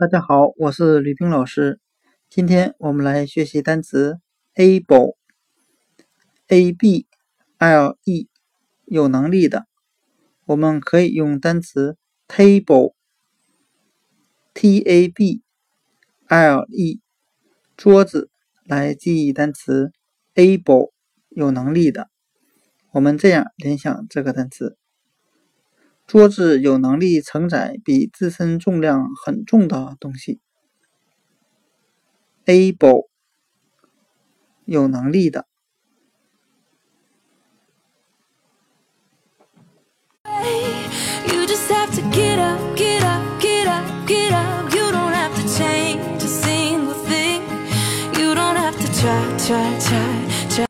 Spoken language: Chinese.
大家好，我是吕冰老师。今天我们来学习单词 able，a b l e，有能力的。我们可以用单词 table，t a b l e，桌子来记忆单词 able，有能力的。我们这样联想这个单词。桌子有能力承载比自身重量很重的东西。able 有能力的。try, try, try.